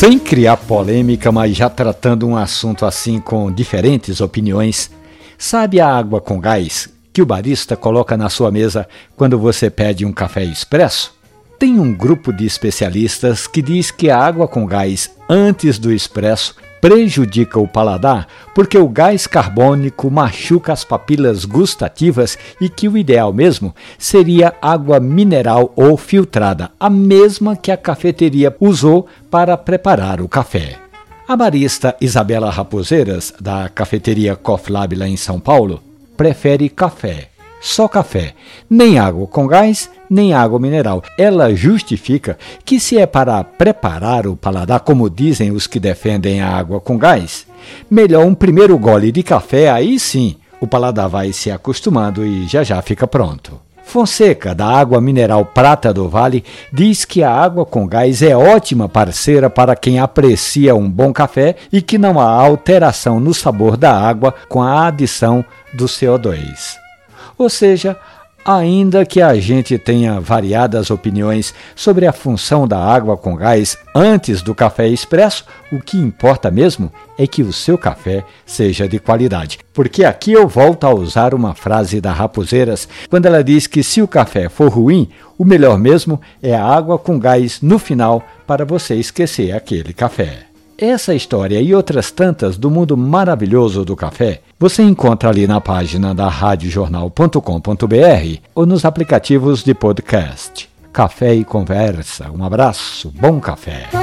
Sem criar polêmica, mas já tratando um assunto assim com diferentes opiniões, sabe a água com gás que o barista coloca na sua mesa quando você pede um café expresso? Tem um grupo de especialistas que diz que a água com gás antes do expresso prejudica o paladar porque o gás carbônico machuca as papilas gustativas e que o ideal mesmo seria água mineral ou filtrada, a mesma que a cafeteria usou para preparar o café. A barista Isabela Raposeiras, da cafeteria Coffee Lab lá em São Paulo, prefere café só café, nem água com gás, nem água mineral. Ela justifica que, se é para preparar o paladar, como dizem os que defendem a água com gás, melhor um primeiro gole de café, aí sim o paladar vai se acostumando e já já fica pronto. Fonseca, da Água Mineral Prata do Vale, diz que a água com gás é ótima parceira para quem aprecia um bom café e que não há alteração no sabor da água com a adição do CO2. Ou seja, ainda que a gente tenha variadas opiniões sobre a função da água com gás antes do café expresso, o que importa mesmo é que o seu café seja de qualidade. Porque aqui eu volto a usar uma frase da Raposeiras, quando ela diz que se o café for ruim, o melhor mesmo é a água com gás no final para você esquecer aquele café. Essa história e outras tantas do mundo maravilhoso do café você encontra ali na página da radiojornal.com.br ou nos aplicativos de podcast. Café e conversa. Um abraço, bom café.